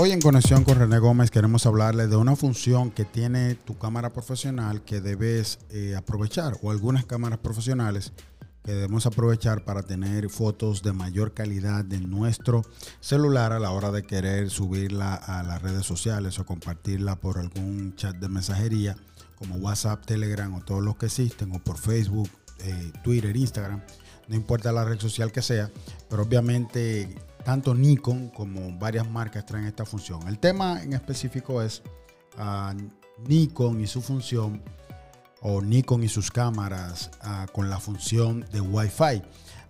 Hoy en Conexión con René Gómez queremos hablarle de una función que tiene tu cámara profesional que debes eh, aprovechar o algunas cámaras profesionales que debemos aprovechar para tener fotos de mayor calidad de nuestro celular a la hora de querer subirla a las redes sociales o compartirla por algún chat de mensajería como WhatsApp, Telegram o todos los que existen o por Facebook, eh, Twitter, Instagram. No importa la red social que sea, pero obviamente tanto Nikon como varias marcas traen esta función. El tema en específico es uh, Nikon y su función, o Nikon y sus cámaras uh, con la función de Wi-Fi.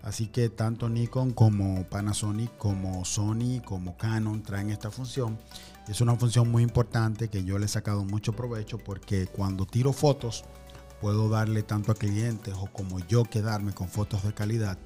Así que tanto Nikon como Panasonic, como Sony, como Canon traen esta función. Es una función muy importante que yo le he sacado mucho provecho porque cuando tiro fotos puedo darle tanto a clientes o como yo quedarme con fotos de calidad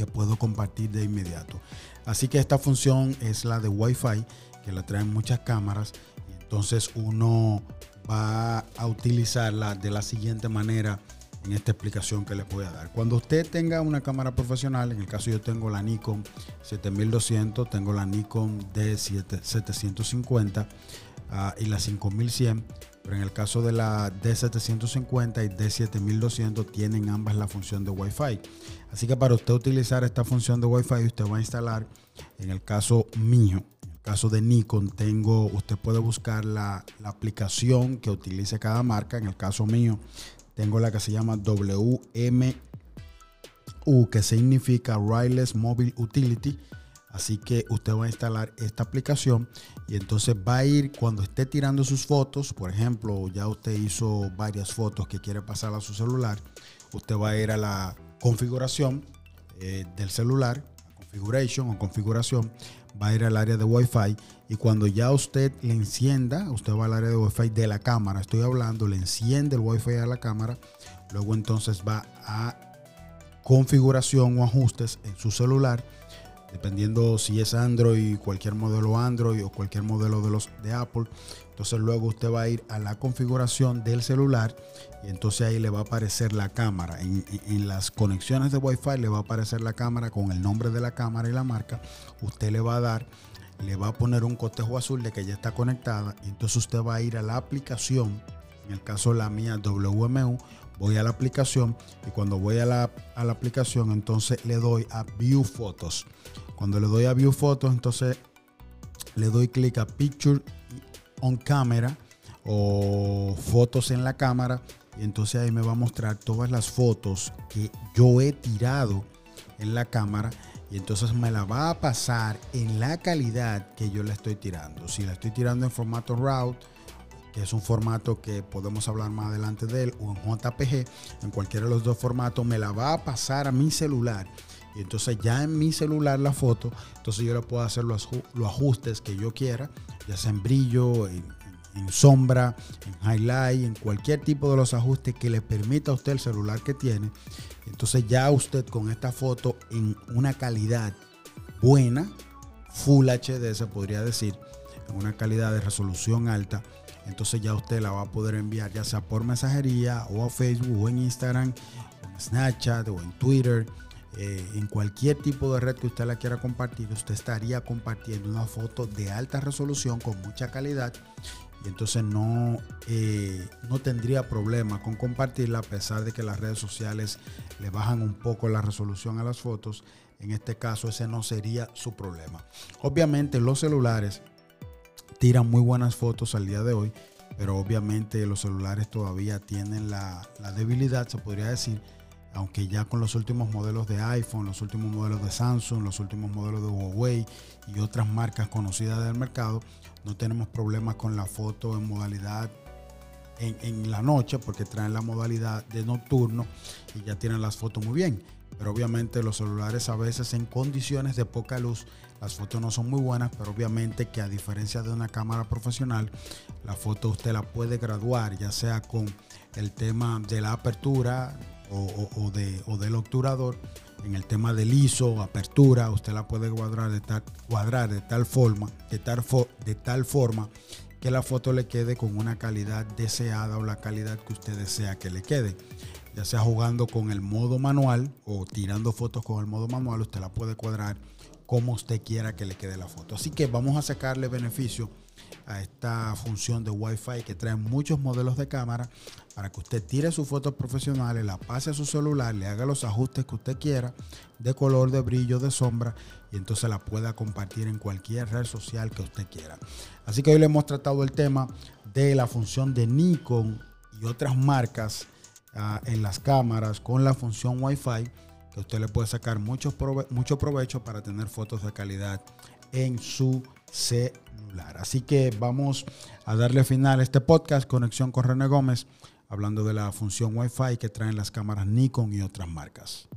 que puedo compartir de inmediato. Así que esta función es la de Wi-Fi, que la traen muchas cámaras. Entonces uno va a utilizarla de la siguiente manera en esta explicación que les voy a dar. Cuando usted tenga una cámara profesional, en el caso yo tengo la Nikon 7200, tengo la Nikon D750 uh, y la 5100, pero en el caso de la D750 y D7200 tienen ambas la función de Wi-Fi. Así que para usted utilizar esta función de Wi-Fi, usted va a instalar, en el caso mío, en el caso de Nikon, tengo, usted puede buscar la, la aplicación que utilice cada marca. En el caso mío, tengo la que se llama WMU, que significa Wireless Mobile Utility. Así que usted va a instalar esta aplicación y entonces va a ir cuando esté tirando sus fotos, por ejemplo, ya usted hizo varias fotos que quiere pasar a su celular, usted va a ir a la configuración eh, del celular, configuration o configuración, va a ir al área de Wi-Fi y cuando ya usted le encienda, usted va al área de Wi-Fi de la cámara, estoy hablando, le enciende el Wi-Fi a la cámara, luego entonces va a configuración o ajustes en su celular dependiendo si es Android, cualquier modelo Android o cualquier modelo de los de Apple. Entonces luego usted va a ir a la configuración del celular y entonces ahí le va a aparecer la cámara. En, en, las conexiones de Wi-Fi le va a aparecer la cámara con el nombre de la cámara y la marca. Usted le va a dar, le va a poner un cotejo azul de que ya está conectada. Y entonces usted va a ir a la aplicación, en el caso la mía WMU, voy a la aplicación y cuando voy a la, a la aplicación entonces le doy a View Photos. Cuando le doy a View Photos entonces le doy clic a Picture on Camera o fotos en la cámara y entonces ahí me va a mostrar todas las fotos que yo he tirado en la cámara y entonces me la va a pasar en la calidad que yo la estoy tirando. Si la estoy tirando en formato RAW, que es un formato que podemos hablar más adelante de él, o en JPG, en cualquiera de los dos formatos, me la va a pasar a mi celular. Y entonces ya en mi celular la foto, entonces yo le puedo hacer los, los ajustes que yo quiera, ya sea en brillo, en, en, sombra, en highlight, en cualquier tipo de los ajustes que le permita a usted el celular que tiene. Entonces ya usted con esta foto en una calidad buena, Full HD se podría decir, en una calidad de resolución alta, entonces ya usted la va a poder enviar ya sea por mensajería o a Facebook o en Instagram, en Snapchat o en Twitter. Eh, en cualquier tipo de red que usted la quiera compartir, usted estaría compartiendo una foto de alta resolución con mucha calidad y entonces no, eh, no tendría problema con compartirla a pesar de que las redes sociales le bajan un poco la resolución a las fotos. En este caso ese no sería su problema. Obviamente los celulares tiran muy buenas fotos al día de hoy, pero obviamente los celulares todavía tienen la, la, debilidad, se podría decir, aunque ya con los últimos modelos de iPhone, los últimos modelos de Samsung, los últimos modelos de Huawei y otras marcas conocidas del mercado, no tenemos problemas con la foto en modalidad en, en, la noche porque traen la modalidad de nocturno y ya tienen las fotos muy bien. Pero obviamente los celulares a veces en condiciones de poca luz las fotos no son muy buenas, pero obviamente que a diferencia de una cámara profesional, la foto usted la puede graduar, ya sea con el tema de la apertura o, de, o del obturador, en el tema del ISO, apertura, usted la puede cuadrar de tal, cuadrar de tal forma, de tal, de tal forma que la foto le quede con una calidad deseada o la calidad que usted desea que le quede. Ya sea jugando con el modo manual o tirando fotos con el modo manual, usted la puede cuadrar como usted quiera que le quede la foto. Así que vamos a sacarle beneficio a esta función de Wi-Fi que trae muchos modelos de cámara para que usted tire sus fotos profesionales, la pase a su celular, le haga los ajustes que usted quiera de color, de brillo, de sombra y entonces la pueda compartir en cualquier red social que usted quiera. Así que hoy le hemos tratado el tema de la función de Nikon y otras marcas uh, en las cámaras con la función Wi-Fi que usted le puede sacar mucho, mucho provecho para tener fotos de calidad en su celular. Así que vamos a darle final a este podcast, Conexión con René Gómez, hablando de la función Wi-Fi que traen las cámaras Nikon y otras marcas.